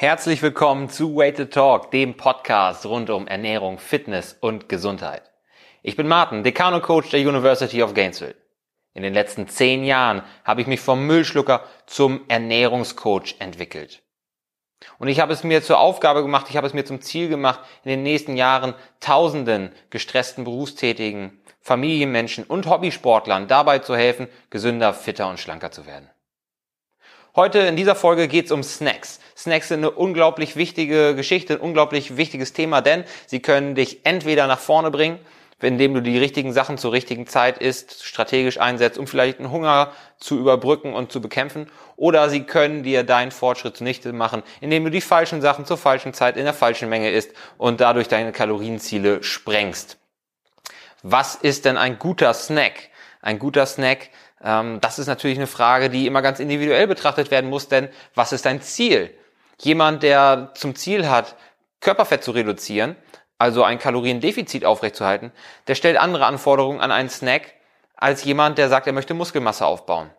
Herzlich willkommen zu Weighted Talk, dem Podcast rund um Ernährung, Fitness und Gesundheit. Ich bin Martin, Dekan Coach der University of Gainesville. In den letzten zehn Jahren habe ich mich vom Müllschlucker zum Ernährungscoach entwickelt. Und ich habe es mir zur Aufgabe gemacht, ich habe es mir zum Ziel gemacht, in den nächsten Jahren Tausenden gestressten Berufstätigen, Familienmenschen und Hobbysportlern dabei zu helfen, gesünder, fitter und schlanker zu werden. Heute in dieser Folge geht es um Snacks. Snacks sind eine unglaublich wichtige Geschichte, ein unglaublich wichtiges Thema, denn sie können dich entweder nach vorne bringen, indem du die richtigen Sachen zur richtigen Zeit isst, strategisch einsetzt, um vielleicht einen Hunger zu überbrücken und zu bekämpfen, oder sie können dir deinen Fortschritt zunichte machen, indem du die falschen Sachen zur falschen Zeit in der falschen Menge isst und dadurch deine Kalorienziele sprengst. Was ist denn ein guter Snack? Ein guter Snack das ist natürlich eine Frage, die immer ganz individuell betrachtet werden muss, denn was ist dein Ziel? Jemand, der zum Ziel hat, Körperfett zu reduzieren, also ein Kaloriendefizit aufrechtzuerhalten, der stellt andere Anforderungen an einen Snack als jemand, der sagt, er möchte Muskelmasse aufbauen.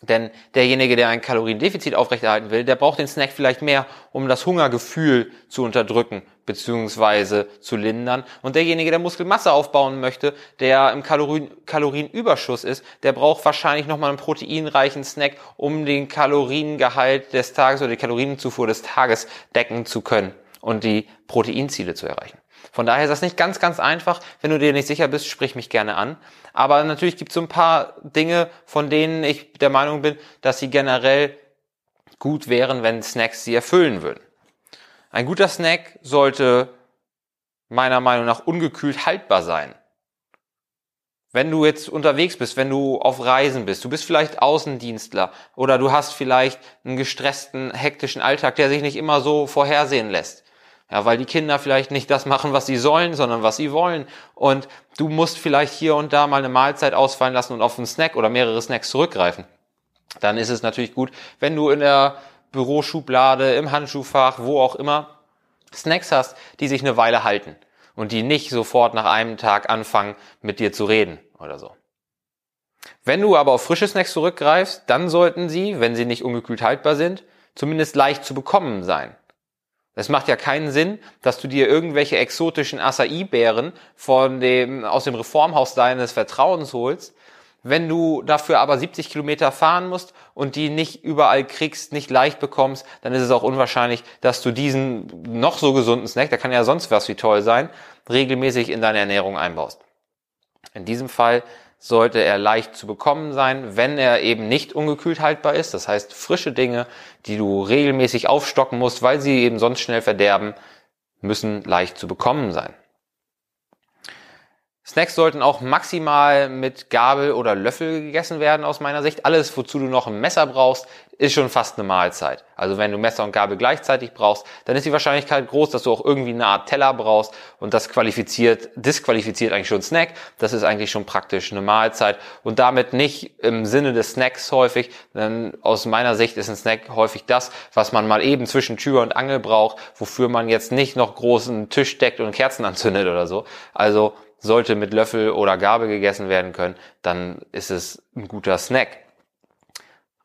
Denn derjenige, der ein Kaloriendefizit aufrechterhalten will, der braucht den Snack vielleicht mehr, um das Hungergefühl zu unterdrücken bzw. zu lindern. Und derjenige, der Muskelmasse aufbauen möchte, der im Kalorien, Kalorienüberschuss ist, der braucht wahrscheinlich nochmal einen proteinreichen Snack, um den Kaloriengehalt des Tages oder die Kalorienzufuhr des Tages decken zu können und die Proteinziele zu erreichen. Von daher ist das nicht ganz, ganz einfach. Wenn du dir nicht sicher bist, sprich mich gerne an. Aber natürlich gibt es so ein paar Dinge, von denen ich der Meinung bin, dass sie generell gut wären, wenn Snacks sie erfüllen würden. Ein guter Snack sollte meiner Meinung nach ungekühlt haltbar sein. Wenn du jetzt unterwegs bist, wenn du auf Reisen bist, du bist vielleicht Außendienstler oder du hast vielleicht einen gestressten, hektischen Alltag, der sich nicht immer so vorhersehen lässt, ja, weil die Kinder vielleicht nicht das machen, was sie sollen, sondern was sie wollen. Und du musst vielleicht hier und da mal eine Mahlzeit ausfallen lassen und auf einen Snack oder mehrere Snacks zurückgreifen. Dann ist es natürlich gut, wenn du in der Büroschublade, im Handschuhfach, wo auch immer, Snacks hast, die sich eine Weile halten und die nicht sofort nach einem Tag anfangen, mit dir zu reden oder so. Wenn du aber auf frische Snacks zurückgreifst, dann sollten sie, wenn sie nicht ungekühlt haltbar sind, zumindest leicht zu bekommen sein. Es macht ja keinen Sinn, dass du dir irgendwelche exotischen Acai-Beeren von dem, aus dem Reformhaus deines Vertrauens holst, wenn du dafür aber 70 Kilometer fahren musst und die nicht überall kriegst, nicht leicht bekommst, dann ist es auch unwahrscheinlich, dass du diesen noch so gesunden Snack, der kann ja sonst was wie toll sein, regelmäßig in deine Ernährung einbaust. In diesem Fall sollte er leicht zu bekommen sein, wenn er eben nicht ungekühlt haltbar ist. Das heißt, frische Dinge, die du regelmäßig aufstocken musst, weil sie eben sonst schnell verderben, müssen leicht zu bekommen sein. Snacks sollten auch maximal mit Gabel oder Löffel gegessen werden aus meiner Sicht. Alles, wozu du noch ein Messer brauchst, ist schon fast eine Mahlzeit. Also wenn du Messer und Gabel gleichzeitig brauchst, dann ist die Wahrscheinlichkeit groß, dass du auch irgendwie eine Art Teller brauchst und das qualifiziert, disqualifiziert eigentlich schon Snack. Das ist eigentlich schon praktisch eine Mahlzeit und damit nicht im Sinne des Snacks häufig, denn aus meiner Sicht ist ein Snack häufig das, was man mal eben zwischen Tür und Angel braucht, wofür man jetzt nicht noch großen Tisch deckt und Kerzen anzündet oder so. Also sollte mit Löffel oder Gabel gegessen werden können, dann ist es ein guter Snack.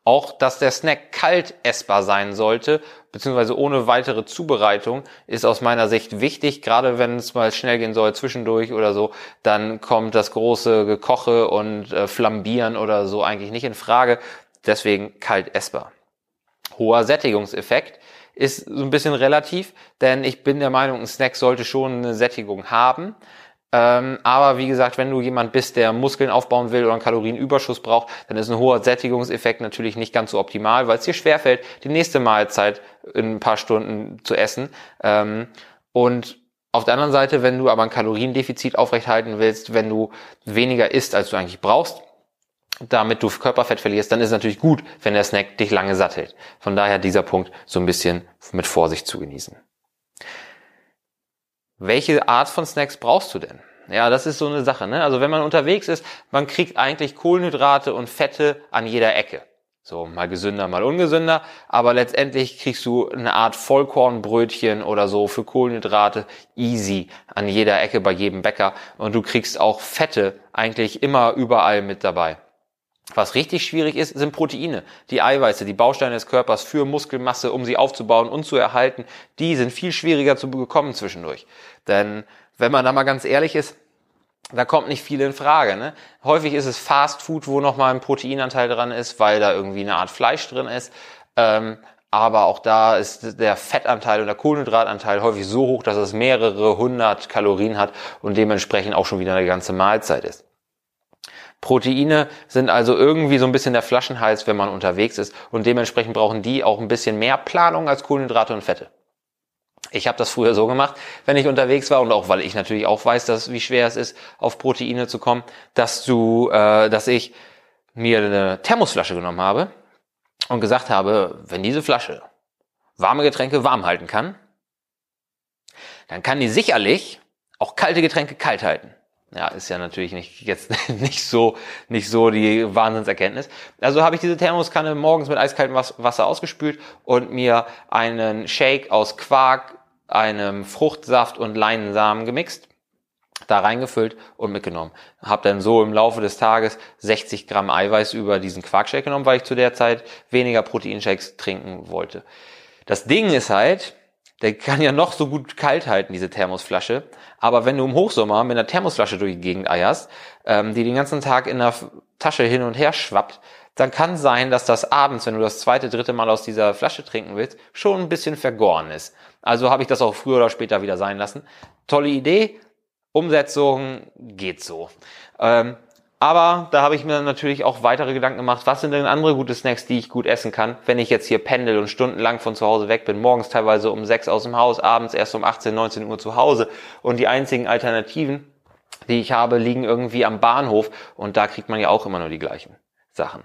Auch, dass der Snack kalt essbar sein sollte, beziehungsweise ohne weitere Zubereitung, ist aus meiner Sicht wichtig. Gerade wenn es mal schnell gehen soll, zwischendurch oder so, dann kommt das große Gekoche und äh, Flambieren oder so eigentlich nicht in Frage. Deswegen kalt essbar. Hoher Sättigungseffekt ist so ein bisschen relativ, denn ich bin der Meinung, ein Snack sollte schon eine Sättigung haben. Ähm, aber wie gesagt, wenn du jemand bist, der Muskeln aufbauen will oder einen Kalorienüberschuss braucht, dann ist ein hoher Sättigungseffekt natürlich nicht ganz so optimal, weil es dir schwerfällt, die nächste Mahlzeit in ein paar Stunden zu essen. Ähm, und auf der anderen Seite, wenn du aber ein Kaloriendefizit aufrechthalten willst, wenn du weniger isst, als du eigentlich brauchst, damit du Körperfett verlierst, dann ist es natürlich gut, wenn der Snack dich lange satt hält. Von daher dieser Punkt so ein bisschen mit Vorsicht zu genießen welche Art von Snacks brauchst du denn? Ja, das ist so eine Sache. Ne? Also wenn man unterwegs ist, man kriegt eigentlich Kohlenhydrate und Fette an jeder Ecke. So, mal gesünder, mal ungesünder. Aber letztendlich kriegst du eine Art Vollkornbrötchen oder so für Kohlenhydrate easy an jeder Ecke bei jedem Bäcker. Und du kriegst auch Fette eigentlich immer überall mit dabei. Was richtig schwierig ist, sind Proteine. Die Eiweiße, die Bausteine des Körpers für Muskelmasse, um sie aufzubauen und zu erhalten, die sind viel schwieriger zu bekommen zwischendurch. Denn wenn man da mal ganz ehrlich ist, da kommt nicht viel in Frage. Ne? Häufig ist es Fast Food, wo nochmal ein Proteinanteil dran ist, weil da irgendwie eine Art Fleisch drin ist. Ähm, aber auch da ist der Fettanteil und der Kohlenhydratanteil häufig so hoch, dass es mehrere hundert Kalorien hat und dementsprechend auch schon wieder eine ganze Mahlzeit ist. Proteine sind also irgendwie so ein bisschen der Flaschenhals, wenn man unterwegs ist und dementsprechend brauchen die auch ein bisschen mehr Planung als Kohlenhydrate und Fette. Ich habe das früher so gemacht, wenn ich unterwegs war und auch weil ich natürlich auch weiß, dass wie schwer es ist, auf Proteine zu kommen, dass du, äh, dass ich mir eine Thermosflasche genommen habe und gesagt habe, wenn diese Flasche warme Getränke warm halten kann, dann kann die sicherlich auch kalte Getränke kalt halten. Ja, ist ja natürlich nicht jetzt nicht so nicht so die Wahnsinnserkenntnis. Also habe ich diese Thermoskanne morgens mit eiskaltem Wasser ausgespült und mir einen Shake aus Quark, einem Fruchtsaft und Leinensamen gemixt, da reingefüllt und mitgenommen. Hab dann so im Laufe des Tages 60 Gramm Eiweiß über diesen Quarkshake genommen, weil ich zu der Zeit weniger Proteinshakes trinken wollte. Das Ding ist halt, der kann ja noch so gut kalt halten, diese Thermosflasche. Aber wenn du im Hochsommer mit einer Thermosflasche durch die Gegend eierst, ähm, die den ganzen Tag in der Tasche hin und her schwappt, dann kann sein, dass das abends, wenn du das zweite, dritte Mal aus dieser Flasche trinken willst, schon ein bisschen vergoren ist. Also habe ich das auch früher oder später wieder sein lassen. Tolle Idee, Umsetzung geht so. Ähm, aber da habe ich mir natürlich auch weitere Gedanken gemacht, was sind denn andere gute Snacks, die ich gut essen kann, wenn ich jetzt hier pendel und stundenlang von zu Hause weg bin, morgens teilweise um sechs aus dem Haus, abends erst um 18, 19 Uhr zu Hause und die einzigen Alternativen, die ich habe, liegen irgendwie am Bahnhof und da kriegt man ja auch immer nur die gleichen Sachen.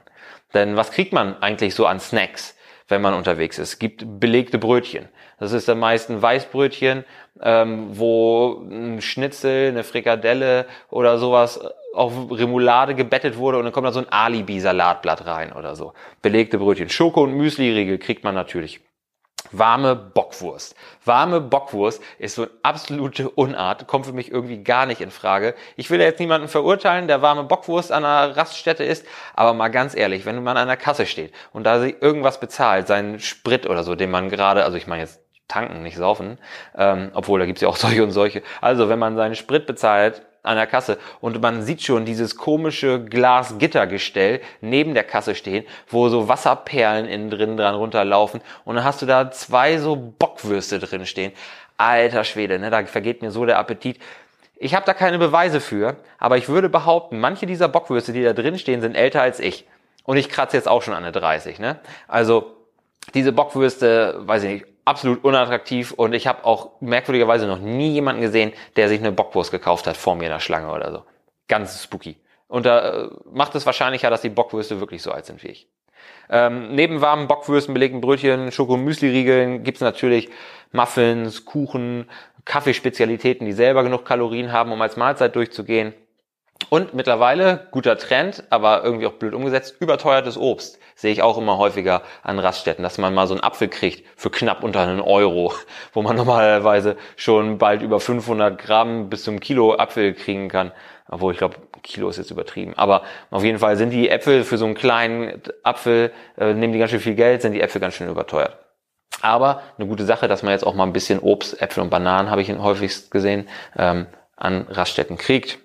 Denn was kriegt man eigentlich so an Snacks? Wenn man unterwegs ist. Es gibt belegte Brötchen. Das ist am meisten Weißbrötchen, ähm, wo ein Schnitzel, eine Frikadelle oder sowas auf Remoulade gebettet wurde und dann kommt da so ein Alibi-Salatblatt rein oder so. Belegte Brötchen. Schoko- und Müsli-Riegel kriegt man natürlich. Warme Bockwurst. Warme Bockwurst ist so eine absolute Unart, kommt für mich irgendwie gar nicht in Frage. Ich will jetzt niemanden verurteilen, der warme Bockwurst an einer Raststätte ist, aber mal ganz ehrlich, wenn man an einer Kasse steht und da sich irgendwas bezahlt, seinen Sprit oder so, den man gerade, also ich meine jetzt tanken, nicht saufen, ähm, obwohl da gibt's ja auch solche und solche. Also wenn man seinen Sprit bezahlt, an der Kasse und man sieht schon dieses komische Glasgittergestell neben der Kasse stehen, wo so Wasserperlen innen drin dran runterlaufen und dann hast du da zwei so Bockwürste drin stehen. Alter Schwede, ne, da vergeht mir so der Appetit. Ich habe da keine Beweise für, aber ich würde behaupten, manche dieser Bockwürste, die da drin stehen, sind älter als ich. Und ich kratze jetzt auch schon an der 30, ne? Also diese Bockwürste, weiß ich nicht, absolut unattraktiv und ich habe auch merkwürdigerweise noch nie jemanden gesehen, der sich eine Bockwurst gekauft hat vor mir in der Schlange oder so. Ganz spooky. Und da äh, macht es wahrscheinlicher, dass die Bockwürste wirklich so alt sind wie ich. Ähm, neben warmen Bockwürsten, belegten Brötchen, Schokomüsli-Riegeln gibt's natürlich Muffins, Kuchen, Kaffeespezialitäten, die selber genug Kalorien haben, um als Mahlzeit durchzugehen. Und mittlerweile, guter Trend, aber irgendwie auch blöd umgesetzt, überteuertes Obst. Sehe ich auch immer häufiger an Raststätten, dass man mal so einen Apfel kriegt für knapp unter einen Euro, wo man normalerweise schon bald über 500 Gramm bis zum Kilo Apfel kriegen kann. Obwohl, ich glaube, Kilo ist jetzt übertrieben. Aber auf jeden Fall sind die Äpfel für so einen kleinen Apfel, äh, nehmen die ganz schön viel Geld, sind die Äpfel ganz schön überteuert. Aber eine gute Sache, dass man jetzt auch mal ein bisschen Obst, Äpfel und Bananen, habe ich häufigst gesehen, ähm, an Raststätten kriegt.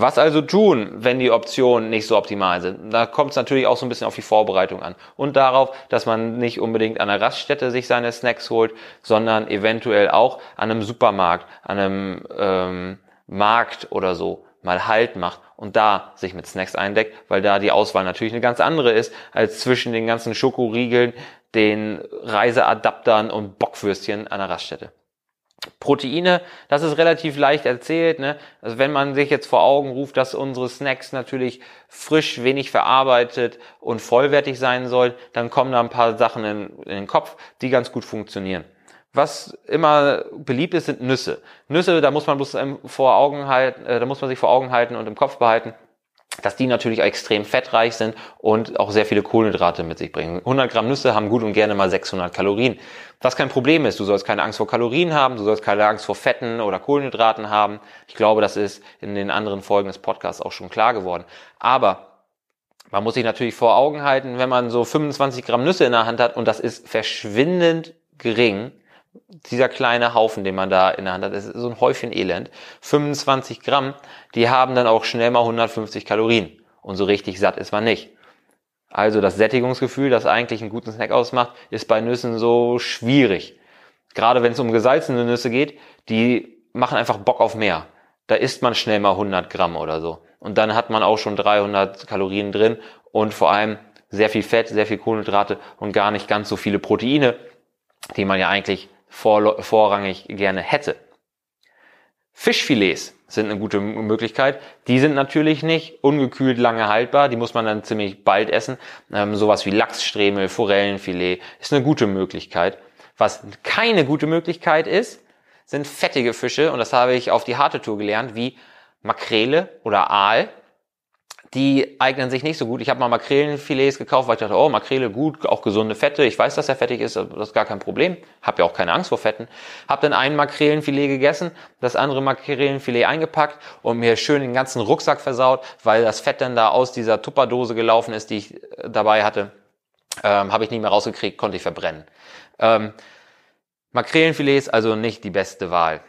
Was also tun, wenn die Optionen nicht so optimal sind? Da kommt es natürlich auch so ein bisschen auf die Vorbereitung an und darauf, dass man nicht unbedingt an der Raststätte sich seine Snacks holt, sondern eventuell auch an einem Supermarkt, an einem ähm, Markt oder so mal Halt macht und da sich mit Snacks eindeckt, weil da die Auswahl natürlich eine ganz andere ist als zwischen den ganzen Schokoriegeln, den Reiseadaptern und Bockwürstchen an der Raststätte. Proteine, das ist relativ leicht erzählt. Ne? Also wenn man sich jetzt vor Augen ruft, dass unsere Snacks natürlich frisch, wenig verarbeitet und vollwertig sein sollen, dann kommen da ein paar Sachen in, in den Kopf, die ganz gut funktionieren. Was immer beliebt ist, sind Nüsse. Nüsse, da muss man bloß vor Augen halten, äh, da muss man sich vor Augen halten und im Kopf behalten dass die natürlich extrem fettreich sind und auch sehr viele Kohlenhydrate mit sich bringen. 100 Gramm Nüsse haben gut und gerne mal 600 Kalorien. Was kein Problem ist, du sollst keine Angst vor Kalorien haben, du sollst keine Angst vor Fetten oder Kohlenhydraten haben. Ich glaube, das ist in den anderen Folgen des Podcasts auch schon klar geworden. Aber Man muss sich natürlich vor Augen halten, wenn man so 25 Gramm Nüsse in der Hand hat und das ist verschwindend gering, dieser kleine Haufen, den man da in der Hand hat, ist so ein Häufchen Elend. 25 Gramm, die haben dann auch schnell mal 150 Kalorien. Und so richtig satt ist man nicht. Also das Sättigungsgefühl, das eigentlich einen guten Snack ausmacht, ist bei Nüssen so schwierig. Gerade wenn es um gesalzene Nüsse geht, die machen einfach Bock auf mehr. Da isst man schnell mal 100 Gramm oder so. Und dann hat man auch schon 300 Kalorien drin und vor allem sehr viel Fett, sehr viel Kohlenhydrate und gar nicht ganz so viele Proteine, die man ja eigentlich vor, vorrangig gerne hätte. Fischfilets sind eine gute Möglichkeit. Die sind natürlich nicht ungekühlt lange haltbar. Die muss man dann ziemlich bald essen. Ähm, sowas wie Lachsstremel, Forellenfilet ist eine gute Möglichkeit. Was keine gute Möglichkeit ist, sind fettige Fische. Und das habe ich auf die harte Tour gelernt, wie Makrele oder Aal die eignen sich nicht so gut. Ich habe mal Makrelenfilets gekauft, weil ich dachte, oh, Makrele gut, auch gesunde Fette. Ich weiß, dass er fettig ist, das ist gar kein Problem. Habe ja auch keine Angst vor Fetten. Habe dann ein Makrelenfilet gegessen, das andere Makrelenfilet eingepackt und mir schön den ganzen Rucksack versaut, weil das Fett dann da aus dieser Tupperdose gelaufen ist, die ich äh, dabei hatte. Ähm, habe ich nicht mehr rausgekriegt, konnte ich verbrennen. Ähm, Makrelenfilets also nicht die beste Wahl.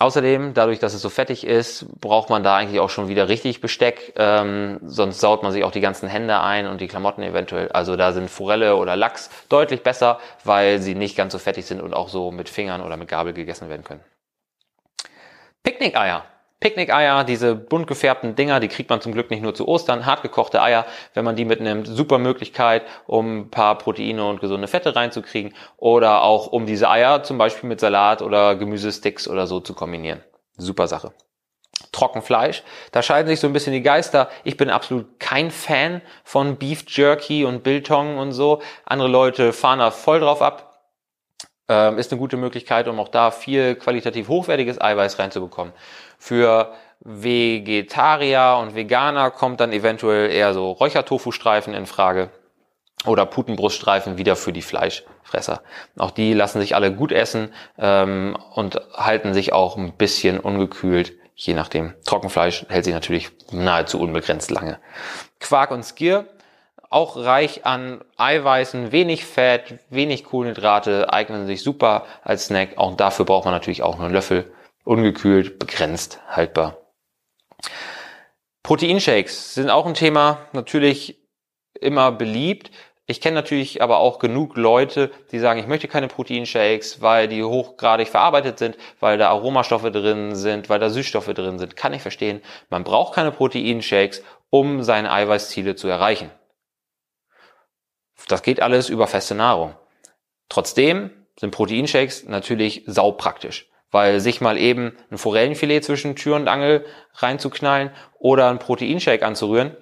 Außerdem, dadurch, dass es so fettig ist, braucht man da eigentlich auch schon wieder richtig Besteck, ähm, sonst saut man sich auch die ganzen Hände ein und die Klamotten eventuell. Also da sind Forelle oder Lachs deutlich besser, weil sie nicht ganz so fettig sind und auch so mit Fingern oder mit Gabel gegessen werden können. Picknickeier Picknick-Eier, diese bunt gefärbten Dinger, die kriegt man zum Glück nicht nur zu Ostern. Hartgekochte Eier, wenn man die mitnimmt, super Möglichkeit, um ein paar Proteine und gesunde Fette reinzukriegen. Oder auch um diese Eier zum Beispiel mit Salat oder Gemüsesticks oder so zu kombinieren. Super Sache. Trockenfleisch. Da scheiden sich so ein bisschen die Geister. Ich bin absolut kein Fan von Beef Jerky und Biltong und so. Andere Leute fahren da voll drauf ab ähm, ist eine gute Möglichkeit, um auch da viel qualitativ hochwertiges Eiweiß reinzubekommen. Für Vegetarier und Veganer kommt dann eventuell eher so Räuchertofu-Streifen in Frage oder Putenbruststreifen wieder für die Fleischfresser. Auch die lassen sich alle gut essen ähm, und halten sich auch ein bisschen ungekühlt, je nachdem. Trockenfleisch hält sich natürlich nahezu unbegrenzt lange. Quark und Skier auch reich an Eiweißen, wenig Fett, wenig Kohlenhydrate, eignen sich super als Snack. Auch dafür braucht man natürlich auch nur einen Löffel. Ungekühlt, begrenzt, haltbar. Proteinshakes sind auch ein Thema, natürlich immer beliebt. Ich kenne natürlich aber auch genug Leute, die sagen, ich möchte keine Proteinshakes, weil die hochgradig verarbeitet sind, weil da Aromastoffe drin sind, weil da Süßstoffe drin sind. Kann ich verstehen. Man braucht keine Proteinshakes, um seine Eiweißziele zu erreichen. Das geht alles über feste Nahrung. Trotzdem sind Proteinshakes natürlich saupraktisch, weil sich mal eben ein Forellenfilet zwischen Tür und Angel reinzuknallen oder ein Proteinshake anzurühren,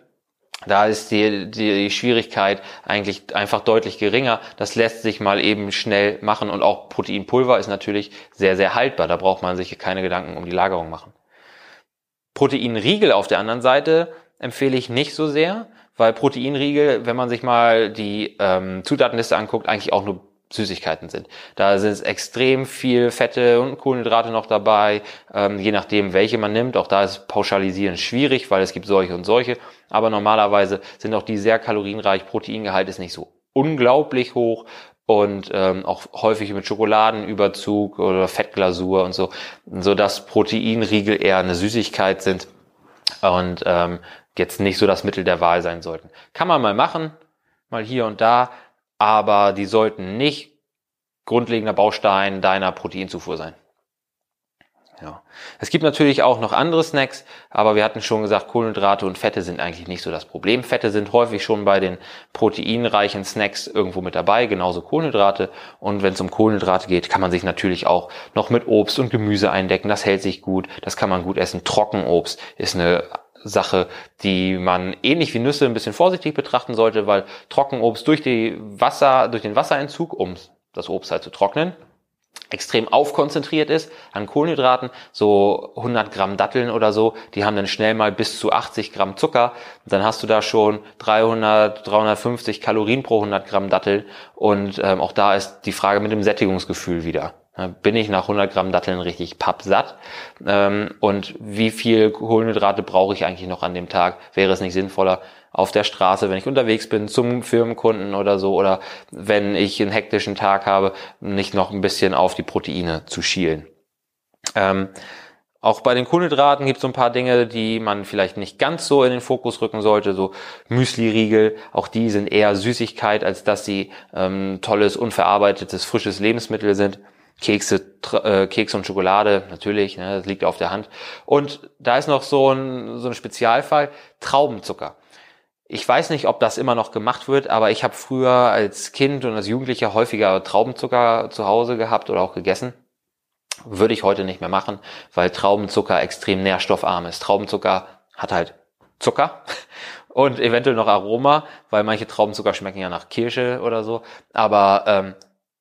da ist die, die Schwierigkeit eigentlich einfach deutlich geringer. Das lässt sich mal eben schnell machen und auch Proteinpulver ist natürlich sehr, sehr haltbar. Da braucht man sich keine Gedanken um die Lagerung machen. Proteinriegel auf der anderen Seite empfehle ich nicht so sehr, weil Proteinriegel, wenn man sich mal die ähm, Zutatenliste anguckt, eigentlich auch nur Süßigkeiten sind. Da sind extrem viel Fette und Kohlenhydrate noch dabei, ähm, je nachdem, welche man nimmt. Auch da ist Pauschalisieren schwierig, weil es gibt solche und solche. Aber normalerweise sind auch die sehr kalorienreich. Proteingehalt ist nicht so unglaublich hoch und ähm, auch häufig mit Schokoladenüberzug oder Fettglasur und so, so dass Proteinriegel eher eine Süßigkeit sind und ähm, jetzt nicht so das Mittel der Wahl sein sollten. Kann man mal machen, mal hier und da, aber die sollten nicht grundlegender Baustein deiner Proteinzufuhr sein. Ja. Es gibt natürlich auch noch andere Snacks, aber wir hatten schon gesagt, Kohlenhydrate und Fette sind eigentlich nicht so das Problem. Fette sind häufig schon bei den proteinreichen Snacks irgendwo mit dabei, genauso Kohlenhydrate. Und wenn es um Kohlenhydrate geht, kann man sich natürlich auch noch mit Obst und Gemüse eindecken. Das hält sich gut, das kann man gut essen. Trockenobst ist eine Sache, die man ähnlich wie Nüsse ein bisschen vorsichtig betrachten sollte, weil Trockenobst durch die Wasser, durch den Wasserentzug, um das Obst halt zu trocknen, extrem aufkonzentriert ist an Kohlenhydraten, so 100 Gramm Datteln oder so, die haben dann schnell mal bis zu 80 Gramm Zucker. Dann hast du da schon 300, 350 Kalorien pro 100 Gramm Dattel und ähm, auch da ist die Frage mit dem Sättigungsgefühl wieder. Bin ich nach 100 Gramm Datteln richtig pappsatt? Ähm, und wie viel Kohlenhydrate brauche ich eigentlich noch an dem Tag? Wäre es nicht sinnvoller, auf der Straße, wenn ich unterwegs bin, zum Firmenkunden oder so, oder wenn ich einen hektischen Tag habe, nicht noch ein bisschen auf die Proteine zu schielen? Ähm, auch bei den Kohlenhydraten gibt es so ein paar Dinge, die man vielleicht nicht ganz so in den Fokus rücken sollte, so Müsli-Riegel, auch die sind eher Süßigkeit, als dass sie ähm, tolles, unverarbeitetes, frisches Lebensmittel sind. Kekse, äh, Keks und Schokolade, natürlich, ne, das liegt auf der Hand. Und da ist noch so ein, so ein Spezialfall, Traubenzucker. Ich weiß nicht, ob das immer noch gemacht wird, aber ich habe früher als Kind und als Jugendlicher häufiger Traubenzucker zu Hause gehabt oder auch gegessen. Würde ich heute nicht mehr machen, weil Traubenzucker extrem nährstoffarm ist. Traubenzucker hat halt Zucker und eventuell noch Aroma, weil manche Traubenzucker schmecken ja nach Kirsche oder so. Aber ähm,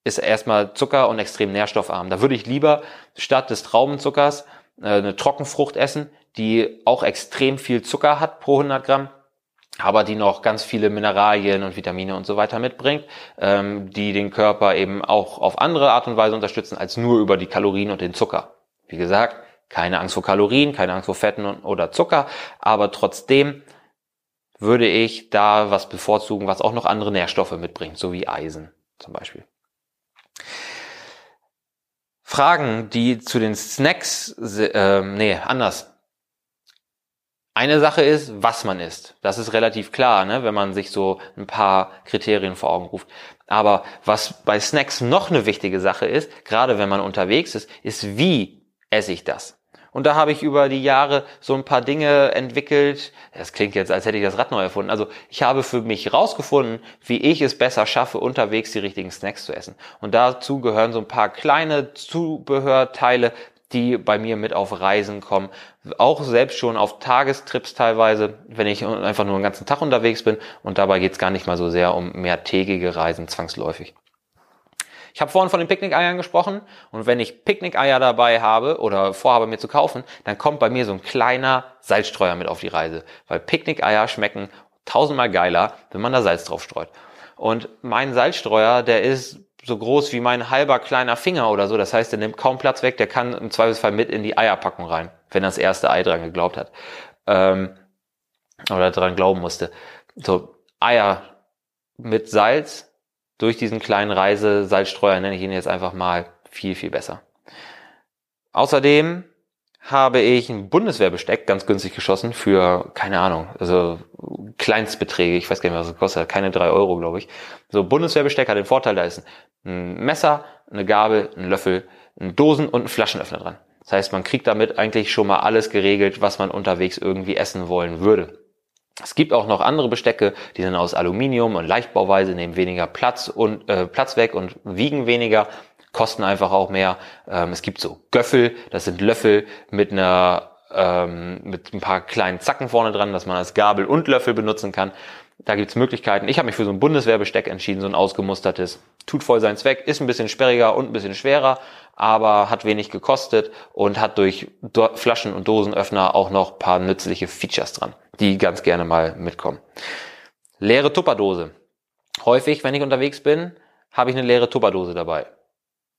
ist erstmal Zucker und extrem nährstoffarm. Da würde ich lieber statt des Traubenzuckers äh, eine Trockenfrucht essen, die auch extrem viel Zucker hat pro 100 Gramm, aber die noch ganz viele Mineralien und Vitamine und so weiter mitbringt, ähm, die den Körper eben auch auf andere Art und Weise unterstützen als nur über die Kalorien und den Zucker. Wie gesagt, keine Angst vor Kalorien, keine Angst vor Fetten oder Zucker, aber trotzdem würde ich da was bevorzugen, was auch noch andere Nährstoffe mitbringt, so wie Eisen zum Beispiel. Fragen, die zu den Snacks, äh, nee, anders. Eine Sache ist, was man isst. Das ist relativ klar, ne, wenn man sich so ein paar Kriterien vor Augen ruft. Aber was bei Snacks noch eine wichtige Sache ist, gerade wenn man unterwegs ist, ist, wie esse ich das? Und da habe ich über die Jahre so ein paar Dinge entwickelt. Das klingt jetzt, als hätte ich das Rad neu erfunden. Also ich habe für mich rausgefunden, wie ich es besser schaffe, unterwegs die richtigen Snacks zu essen. Und dazu gehören so ein paar kleine Zubehörteile, die bei mir mit auf Reisen kommen. Auch selbst schon auf Tagestrips teilweise, wenn ich einfach nur einen ganzen Tag unterwegs bin. Und dabei geht es gar nicht mal so sehr um mehrtägige Reisen zwangsläufig. Ich habe vorhin von den Picknick-Eiern gesprochen und wenn ich Picknick-Eier dabei habe oder vorhabe mir zu kaufen, dann kommt bei mir so ein kleiner Salzstreuer mit auf die Reise, weil Picknick-Eier schmecken tausendmal geiler, wenn man da Salz drauf streut. Und mein Salzstreuer, der ist so groß wie mein halber kleiner Finger oder so. Das heißt, der nimmt kaum Platz weg, der kann im Zweifelsfall mit in die Eierpackung rein, wenn das erste Ei dran geglaubt hat. Ähm, oder dran glauben musste. So, Eier mit Salz, durch diesen kleinen Reisesalzstreuer, nenne ich ihn jetzt einfach mal, viel, viel besser. Außerdem habe ich ein Bundeswehrbesteck ganz günstig geschossen für, keine Ahnung, also Kleinstbeträge, ich weiß gar nicht, was es kostet, keine drei Euro, glaube ich. So, Bundeswehrbesteck hat den Vorteil, da ist ein Messer, eine Gabel, ein Löffel, ein Dosen und ein Flaschenöffner dran. Das heißt, man kriegt damit eigentlich schon mal alles geregelt, was man unterwegs irgendwie essen wollen würde. Es gibt auch noch andere Bestecke, die sind aus Aluminium und Leichtbauweise, nehmen weniger Platz und äh, Platz weg und wiegen weniger, kosten einfach auch mehr. Ähm, es gibt so Göffel, das sind Löffel mit einer ähm, mit ein paar kleinen Zacken vorne dran, dass man als Gabel und Löffel benutzen kann. Da gibt's Möglichkeiten. Ich habe mich für so ein Bundeswehrbesteck entschieden, so ein ausgemustertes. Tut voll seinen Zweck, ist ein bisschen sperriger und ein bisschen schwerer, aber hat wenig gekostet und hat durch Flaschen- und Dosenöffner auch noch paar nützliche Features dran die ganz gerne mal mitkommen. Leere Tupperdose. Häufig, wenn ich unterwegs bin, habe ich eine leere Tupperdose dabei.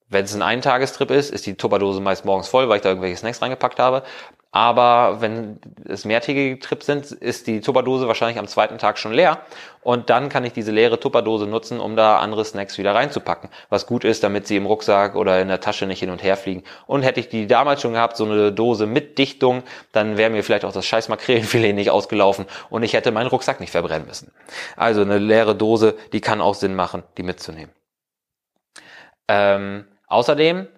Wenn es ein Eintagestrip ist, ist die Tupperdose meist morgens voll, weil ich da irgendwelche Snacks reingepackt habe. Aber wenn es mehrtägige Trips sind, ist die Tupperdose wahrscheinlich am zweiten Tag schon leer. Und dann kann ich diese leere Tupperdose nutzen, um da andere Snacks wieder reinzupacken. Was gut ist, damit sie im Rucksack oder in der Tasche nicht hin und her fliegen. Und hätte ich die damals schon gehabt, so eine Dose mit Dichtung, dann wäre mir vielleicht auch das scheiß Makrelenfilet nicht ausgelaufen und ich hätte meinen Rucksack nicht verbrennen müssen. Also eine leere Dose, die kann auch Sinn machen, die mitzunehmen. Ähm, außerdem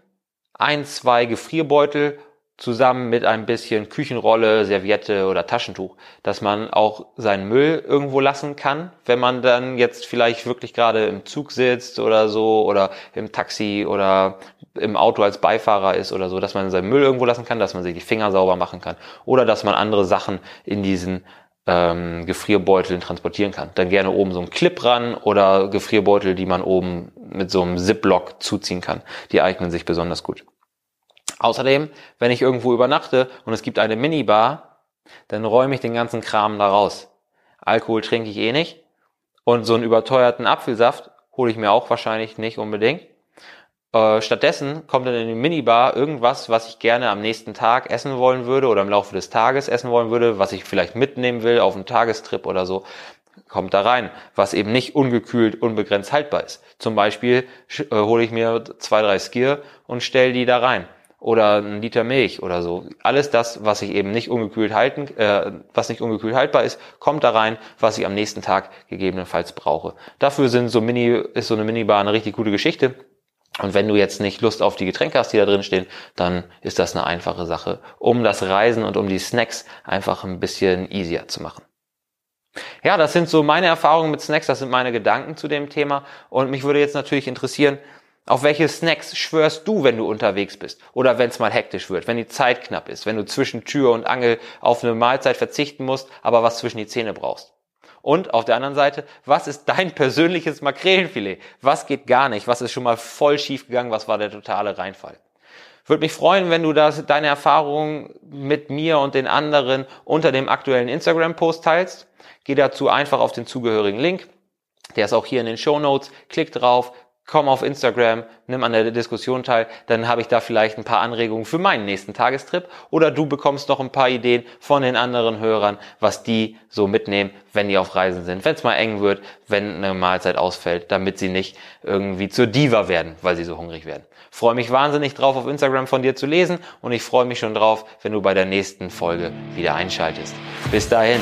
ein, zwei Gefrierbeutel zusammen mit ein bisschen Küchenrolle, Serviette oder Taschentuch, dass man auch seinen Müll irgendwo lassen kann, wenn man dann jetzt vielleicht wirklich gerade im Zug sitzt oder so oder im Taxi oder im Auto als Beifahrer ist oder so, dass man seinen Müll irgendwo lassen kann, dass man sich die Finger sauber machen kann oder dass man andere Sachen in diesen ähm, Gefrierbeuteln transportieren kann. Dann gerne oben so ein Clip ran oder Gefrierbeutel, die man oben mit so einem Ziplock zuziehen kann. Die eignen sich besonders gut. Außerdem, wenn ich irgendwo übernachte und es gibt eine Minibar, dann räume ich den ganzen Kram da raus. Alkohol trinke ich eh nicht. Und so einen überteuerten Apfelsaft hole ich mir auch wahrscheinlich nicht unbedingt. Äh, stattdessen kommt dann in die Minibar irgendwas, was ich gerne am nächsten Tag essen wollen würde oder im Laufe des Tages essen wollen würde, was ich vielleicht mitnehmen will auf einen Tagestrip oder so, kommt da rein, was eben nicht ungekühlt, unbegrenzt haltbar ist. Zum Beispiel äh, hole ich mir zwei, drei Skier und stelle die da rein oder ein Liter Milch oder so. Alles das, was ich eben nicht ungekühlt halten, äh, was nicht ungekühlt haltbar ist, kommt da rein, was ich am nächsten Tag gegebenenfalls brauche. Dafür sind so Mini, ist so eine Minibar eine richtig gute Geschichte. Und wenn du jetzt nicht Lust auf die Getränke hast, die da drin stehen, dann ist das eine einfache Sache, um das Reisen und um die Snacks einfach ein bisschen easier zu machen. Ja, das sind so meine Erfahrungen mit Snacks, das sind meine Gedanken zu dem Thema. Und mich würde jetzt natürlich interessieren, auf welche Snacks schwörst du, wenn du unterwegs bist? Oder wenn es mal hektisch wird, wenn die Zeit knapp ist, wenn du zwischen Tür und Angel auf eine Mahlzeit verzichten musst, aber was zwischen die Zähne brauchst? Und auf der anderen Seite, was ist dein persönliches Makrelenfilet? Was geht gar nicht? Was ist schon mal voll schief gegangen? Was war der totale Reinfall? Würde mich freuen, wenn du das, deine Erfahrungen mit mir und den anderen unter dem aktuellen Instagram-Post teilst. Geh dazu einfach auf den zugehörigen Link. Der ist auch hier in den Show Notes. Klick drauf, komm auf Instagram, nimm an der Diskussion teil, dann habe ich da vielleicht ein paar Anregungen für meinen nächsten Tagestrip oder du bekommst noch ein paar Ideen von den anderen Hörern, was die so mitnehmen, wenn die auf Reisen sind, wenn es mal eng wird, wenn eine Mahlzeit ausfällt, damit sie nicht irgendwie zur Diva werden, weil sie so hungrig werden. Freue mich wahnsinnig drauf, auf Instagram von dir zu lesen und ich freue mich schon drauf, wenn du bei der nächsten Folge wieder einschaltest. Bis dahin.